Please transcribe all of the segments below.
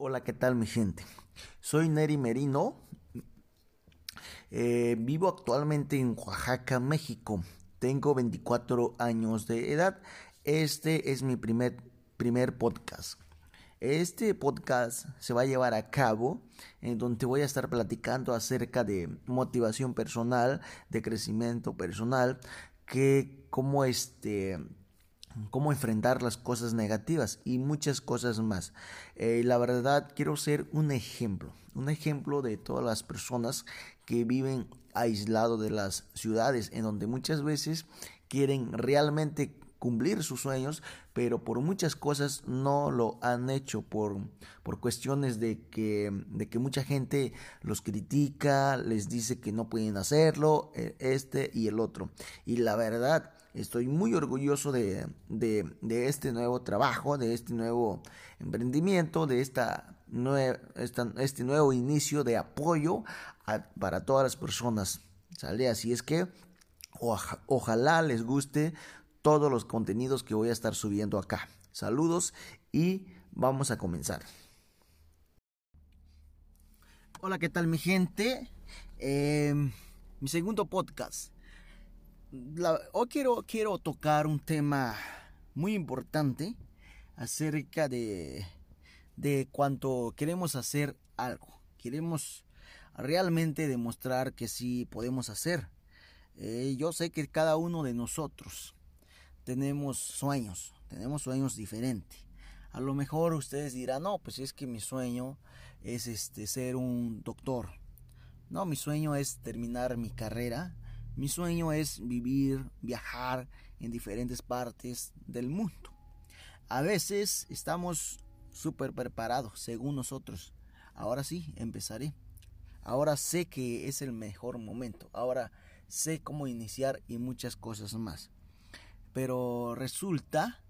Hola, ¿qué tal mi gente? Soy Neri Merino. Eh, vivo actualmente en Oaxaca, México. Tengo 24 años de edad. Este es mi primer, primer podcast. Este podcast se va a llevar a cabo en donde voy a estar platicando acerca de motivación personal, de crecimiento personal, que como este cómo enfrentar las cosas negativas y muchas cosas más. Eh, la verdad, quiero ser un ejemplo, un ejemplo de todas las personas que viven aislado de las ciudades, en donde muchas veces quieren realmente cumplir sus sueños, pero por muchas cosas no lo han hecho, por, por cuestiones de que, de que mucha gente los critica, les dice que no pueden hacerlo, e, este y el otro. Y la verdad, estoy muy orgulloso de, de, este nuevo trabajo, de este nuevo emprendimiento, de esta, este nuevo inicio de apoyo para todas las personas. ¿Sale? Así es que ojalá les guste todos los contenidos que voy a estar subiendo acá. Saludos y vamos a comenzar. Hola, ¿qué tal mi gente? Em, mi segundo podcast. Hoy quiero, quiero tocar un tema muy importante acerca de, de cuánto queremos hacer algo. Queremos realmente demostrar que sí podemos hacer. Eh, yo sé que cada uno de nosotros tenemos sueños, tenemos sueños diferentes. A lo mejor ustedes dirán, no, pues es que mi sueño es este ser un doctor. No, mi sueño es terminar mi carrera. Mi sueño es vivir, viajar en diferentes partes del mundo. A veces estamos súper preparados, según nosotros. Ahora sí, empezaré. Ahora sé que es el mejor momento. Ahora sé cómo iniciar y muchas cosas más. Pero resulta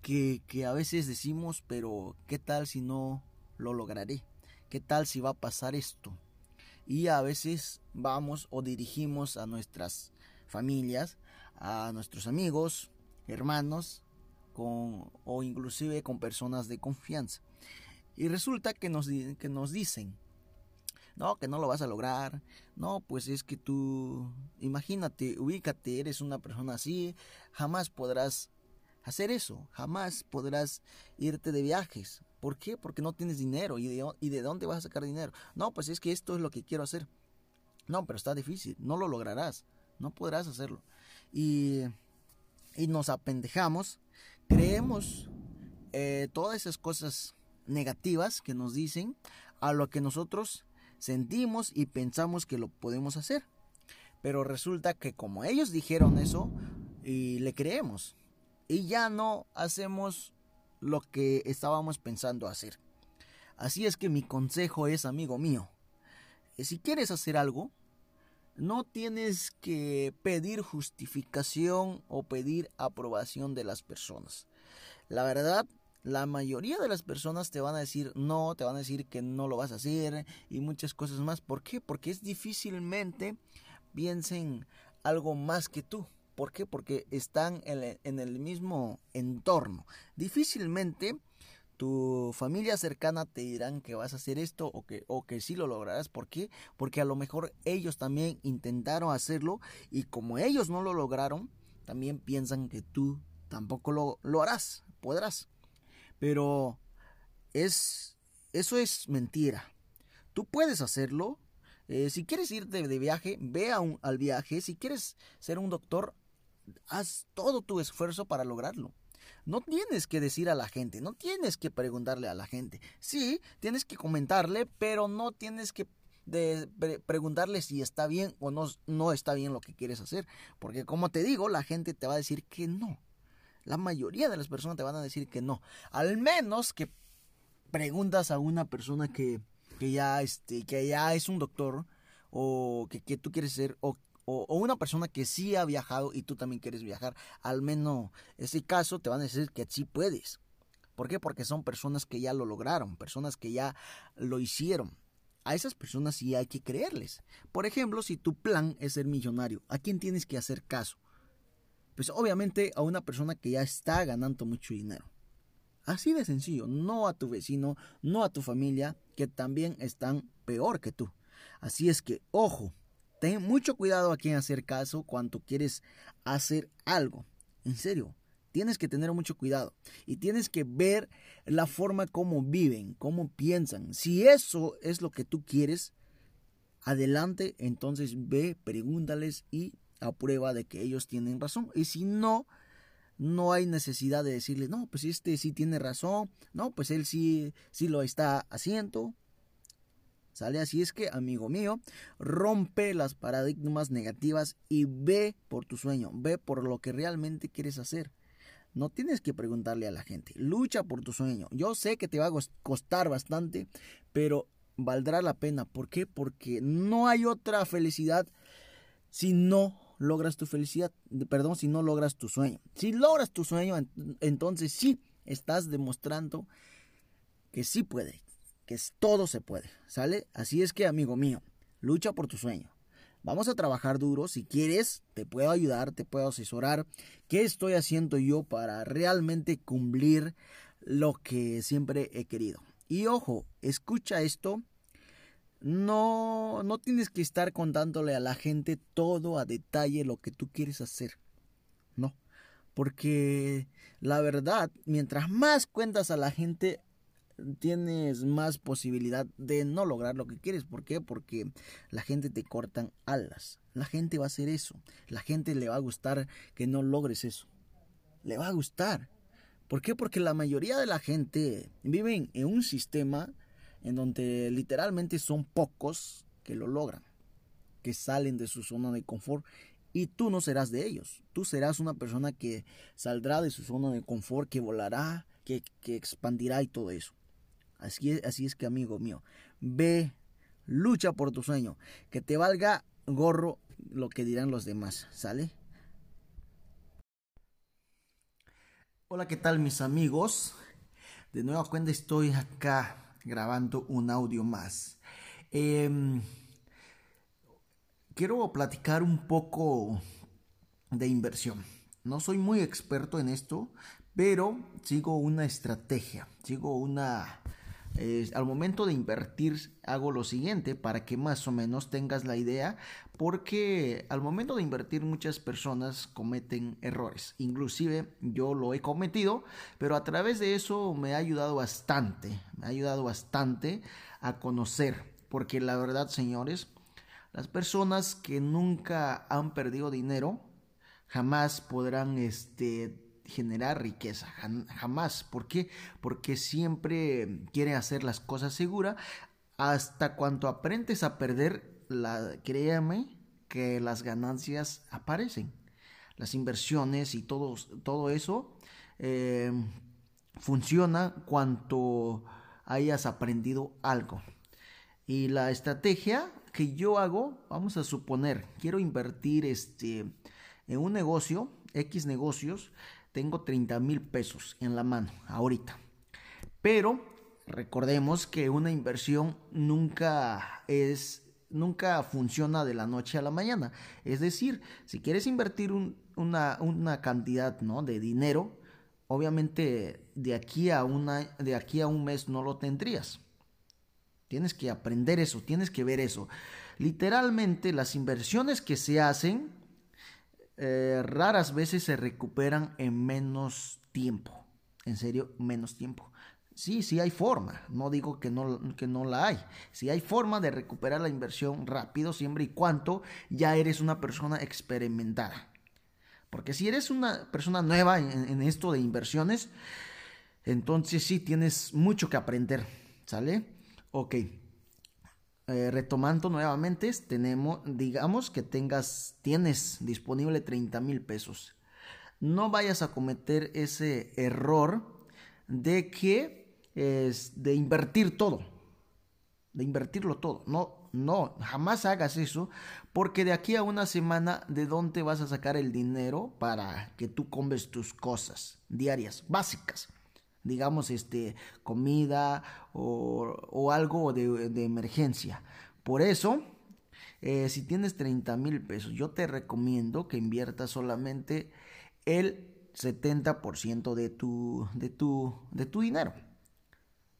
que, a veces decimos, pero ¿qué tal si no lo lograré? ¿Qué tal si va a pasar esto? Y a veces vamos o dirigimos a nuestras familias, a nuestros amigos, hermanos, con, o inclusive con personas de confianza. Y resulta que nos, que nos dicen, no, que no lo vas a lograr, no, pues es que tú, imagínate, ubícate, eres una persona así, jamás podrás hacer eso, jamás podrás irte de viajes. ¿Por qué? Porque no tienes dinero. ¿Y de, ¿Y de dónde vas a sacar dinero? No, pues es que esto es lo que quiero hacer. No, pero está difícil, no lo lograrás, no podrás hacerlo. Y, y nos apendejamos, creemos eh, todas esas cosas negativas que nos dicen a lo que nosotros sentimos y pensamos que lo podemos hacer. Pero resulta que como ellos dijeron eso, y le creemos. Y ya no hacemos lo que estábamos pensando hacer. Así es que mi consejo es, amigo mío, eh, si quieres hacer algo, no tienes que pedir justificación o pedir aprobación de las personas. La verdad, la mayoría de las personas te van a decir no, te van a decir que no lo vas a hacer y muchas cosas más. ¿Por qué? Porque es difícilmente piensen algo más que tú. ¿Por qué? Porque están en el mismo entorno. Difícilmente tu familia cercana te dirán que vas a hacer esto o que, o que sí lo lograrás. ¿Por qué? Porque a lo mejor ellos también intentaron hacerlo y como ellos no lo lograron, también piensan que tú tampoco lo, lo harás, podrás. Pero es eso es mentira. Tú puedes hacerlo. Eh, si quieres irte de viaje, ve al viaje. Si quieres ser un doctor, haz todo tu esfuerzo para lograrlo. No tienes que decir a la gente, no tienes que preguntarle a la gente. Sí, tienes que comentarle, pero no tienes que preguntarle si está bien o no, no está bien lo que quieres hacer. Porque como te digo, la gente te va a decir que no. La mayoría de las personas te van a decir que no. Al menos que preguntas a una persona que, que ya, este, que ya es un doctor o que, que tú quieres ser o, o, una persona que sí ha viajado y tú también quieres viajar. Al menos ese caso te van a decir que sí puedes. ¿Por qué? Porque son personas que ya lo lograron, personas que ya lo hicieron. A esas personas sí hay que creerles. Por ejemplo, si tu plan es ser millonario, ¿a quién tienes que hacer caso? pues obviamente a una persona que ya está ganando mucho dinero. Así de sencillo, no a tu vecino, no a tu familia, que también están peor que tú. Así es que, ojo, ten mucho cuidado a quién hacer caso cuando quieres hacer algo. En serio, tienes que tener mucho cuidado y tienes que ver la forma como viven, cómo piensan. Si eso es lo que tú quieres, adelante, entonces ve, pregúntales y aprueba de que ellos tienen razón. Y si no, no hay necesidad de decirle, no, pues este sí tiene razón, no, pues él sí, sí lo está haciendo. ¿Sale? Así es que, amigo mío, rompe las paradigmas negativas y ve por tu sueño, ve por lo que realmente quieres hacer. No tienes que preguntarle a la gente, lucha por tu sueño. Yo sé que te va a costar bastante, pero valdrá la pena. ¿Por qué? Porque no hay otra felicidad si no logras tu felicidad, perdón, si no logras tu sueño. Si logras tu sueño, entonces sí estás demostrando que sí puede, que todo se puede, ¿sale? Así es que, amigo mío, lucha por tu sueño. Vamos a trabajar duro, si quieres, te puedo ayudar, te puedo asesorar. ¿Qué estoy haciendo yo para realmente cumplir lo que siempre he querido? Y ojo, escucha esto no, no tienes que estar contándole a la gente todo a detalle lo que tú quieres hacer. No. Porque la verdad, mientras más cuentas a la gente, tienes más posibilidad de no lograr lo que quieres. ¿Por qué? Porque la gente te cortan alas. La gente va a hacer eso. La gente le va a gustar que no logres eso. Le va a gustar. ¿Por qué? Porque la mayoría de la gente vive en un sistema en donde literalmente son pocos que lo logran, que salen de su zona de confort y tú no serás de ellos. Tú serás una persona que saldrá de su zona de confort, que volará, que, expandirá y todo eso. Así es, así es que, amigo mío, ve, lucha por tu sueño, que te valga gorro lo que dirán los demás, ¿sale? Hola, ¿qué tal mis amigos? De nueva cuenta estoy acá grabando un audio más. Em, quiero platicar un poco de inversión. No soy muy experto en esto, pero sigo una estrategia, sigo una al momento de invertir hago lo siguiente para que más o menos tengas la idea porque al momento de invertir muchas personas cometen errores. Inclusive yo lo he cometido pero a través de eso me ha ayudado bastante me ha ayudado bastante a conocer porque la verdad señores las personas que nunca han perdido dinero jamás podrán este generar riqueza, jamás. ¿Por qué? Porque siempre quiere hacer las cosas seguras. Hasta cuando aprendes a perder, la, créame que las ganancias aparecen. Las inversiones y todo, todo eso eh, funciona cuando hayas aprendido algo. Y la estrategia que yo hago, vamos a suponer, quiero invertir este, en un negocio, X negocios, tengo 30 mil pesos en la mano ahorita. Pero recordemos que una inversión nunca es nunca funciona de la noche a la mañana. Es decir, si quieres invertir una, una, cantidad ¿no? de dinero, obviamente de aquí, a una, de aquí a un mes no lo tendrías. Tienes que aprender eso, tienes que ver eso. Literalmente las inversiones que se hacen eh, raras veces se recuperan en menos tiempo. En serio, menos tiempo. Sí, sí hay forma, no digo que no, que no la hay. Sí hay forma de recuperar la inversión rápido siempre y cuando ya eres una persona experimentada. Porque si eres una persona nueva en, en esto de inversiones, entonces sí tienes mucho que aprender. ¿Sale? Ok. Eh, retomando nuevamente, tenemos, digamos que tengas, tienes disponible 30 mil pesos. No vayas a cometer ese error de que es de invertir todo, de invertirlo todo. No, no, jamás hagas eso, porque de aquí a una semana, ¿de dónde vas a sacar el dinero para que tú compres tus cosas diarias, básicas? Digamos, este, comida o, algo de, emergencia. Por eso, eh, si tienes 30 mil pesos, yo te recomiendo que inviertas solamente el 70% de tu, de, tu, de tu dinero.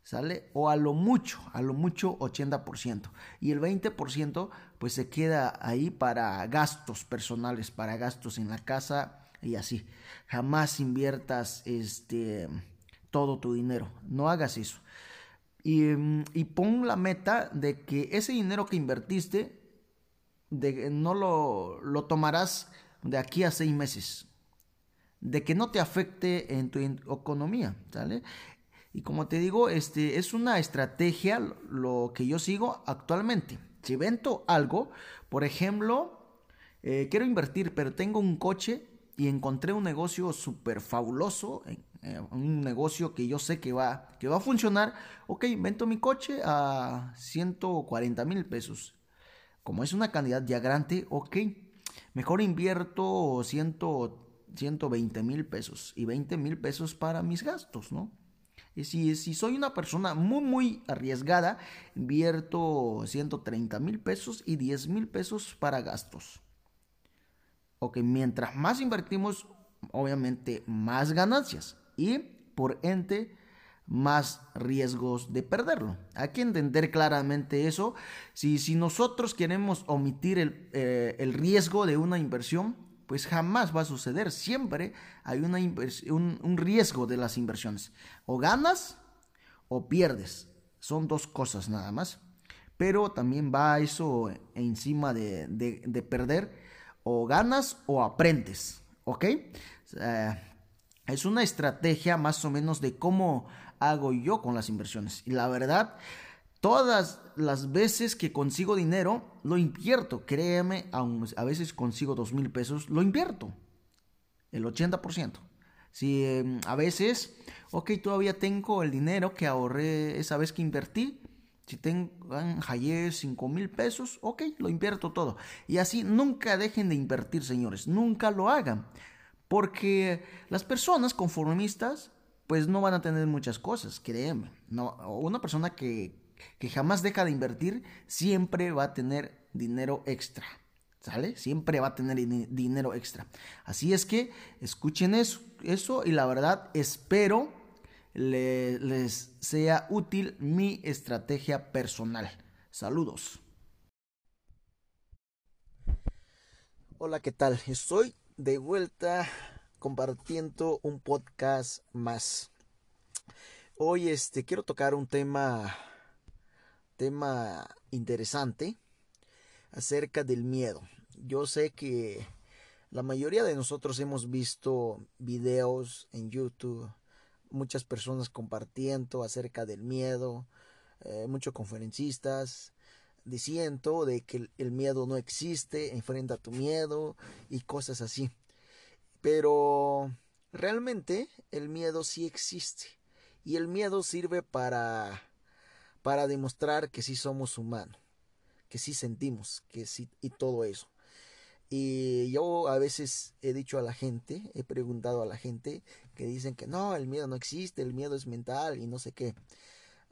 ¿Sale? O a lo mucho, a lo mucho 80%. Y el 20% pues se queda ahí para gastos personales, para gastos en la casa y así. Jamás inviertas este, todo tu dinero. No hagas eso. Y, y pon la meta de que ese dinero que invertiste de, no lo, lo tomarás de aquí a seis meses. De que no te afecte en tu economía. Y como te digo, este es una estrategia lo que yo sigo actualmente. Si vento algo, por ejemplo, eh, quiero invertir, pero tengo un coche y encontré un negocio súper fabuloso, eh, un negocio que yo sé que va, que va a funcionar. Ok, invento mi coche a 140 mil pesos. Como es una cantidad ya grande, ok, mejor invierto 100, 120 mil pesos y 20 mil pesos para mis gastos, ¿no? Y si, si soy una persona muy, muy arriesgada, invierto 130 mil pesos y 10 mil pesos para gastos. Ok, mientras más invertimos, obviamente más ganancias y por ente más riesgos de perderlo. Hay que entender claramente eso. Si, si nosotros queremos omitir el, eh, el riesgo de una inversión, pues jamás va a suceder. Siempre hay una un, un, riesgo de las inversiones. O ganas o pierdes. Son dos cosas nada más. Pero también va eso encima de, de, perder. O ganas o aprendes. ¿Ok? es una estrategia más o menos de cómo hago yo con las inversiones. Y la verdad, Todas las veces que consigo dinero, lo invierto. Créeme, a veces consigo dos mil pesos, lo invierto. El 80%. Si em, a veces, ok, todavía tengo el dinero que ahorré esa vez que invertí. Si tengo, hallé cinco mil pesos, ok, lo invierto todo. Y así nunca dejen de invertir, señores. Nunca lo hagan. Porque las personas conformistas, pues no van a tener muchas cosas, créeme. No, una persona que que jamás deja de invertir, siempre va a tener dinero extra. ¿Sale? Siempre va a tener dinero extra. Así es que escuchen eso, eso y la verdad espero les sea útil mi estrategia personal. Saludos. Hola, ¿qué tal? Estoy de vuelta compartiendo un podcast más. Hoy este quiero tocar un tema tema interesante acerca del miedo. Yo sé que la mayoría de nosotros hemos visto videos en YouTube, muchas personas compartiendo acerca del miedo, eh, muchos conferencistas diciendo de que el miedo no existe, enfrenta tu miedo y cosas así. Pero realmente el miedo sí existe y el miedo sirve para para demostrar que sí somos humanos, que sí sentimos, que sí y todo eso. Y yo a veces he dicho a la gente, he preguntado a la gente que dicen que no, el miedo no existe, el miedo es mental y no sé qué.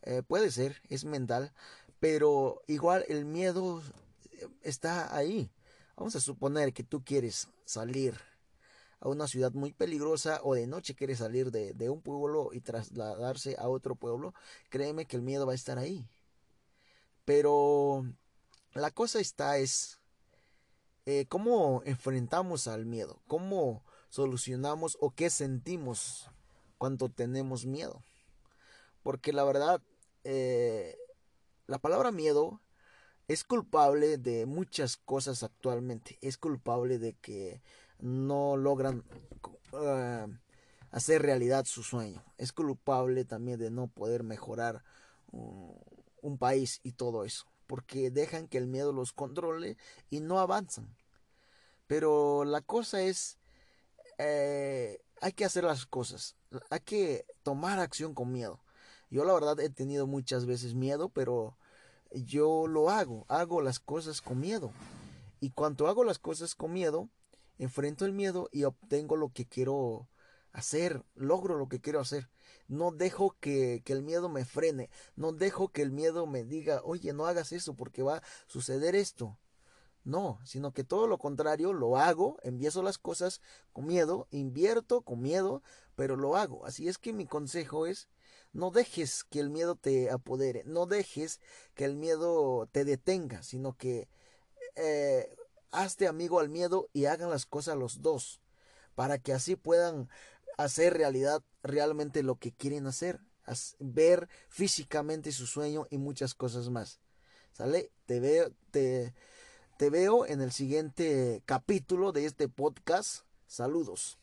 Eh, puede ser, es mental, pero igual el miedo está ahí. Vamos a suponer que tú quieres salir a una ciudad muy peligrosa o de noche quiere salir de, de, un pueblo y trasladarse a otro pueblo, créeme que el miedo va a estar ahí. Pero la cosa está es eh, cómo enfrentamos al miedo, cómo solucionamos o qué sentimos cuando tenemos miedo. Porque la verdad, eh, la palabra miedo es culpable de muchas cosas actualmente. Es culpable de que no logran uh, hacer realidad su sueño. Es culpable también de no poder mejorar uh, un país y todo eso, porque dejan que el miedo los controle y no avanzan. Pero la cosa es, eh, hay que hacer las cosas, hay que tomar acción con miedo. Yo la verdad he tenido muchas veces miedo, pero yo lo hago, hago las cosas con miedo. Y cuando hago las cosas con miedo, enfrento el miedo y obtengo lo que quiero hacer, logro lo que quiero hacer. No dejo que, que, el miedo me frene, no dejo que el miedo me diga, oye, no hagas eso porque va a suceder esto. No, sino que todo lo contrario, lo hago, empiezo las cosas con miedo, invierto con miedo, pero lo hago. Así es que mi consejo es, no dejes que el miedo te apodere, no dejes que el miedo te detenga, sino que eh, hazte amigo al miedo y hagan las cosas los dos, para que así puedan hacer realidad realmente lo que quieren hacer, ver físicamente su sueño y muchas cosas más. ¿Sale? Te veo, te, te veo en el siguiente capítulo de este podcast. Saludos.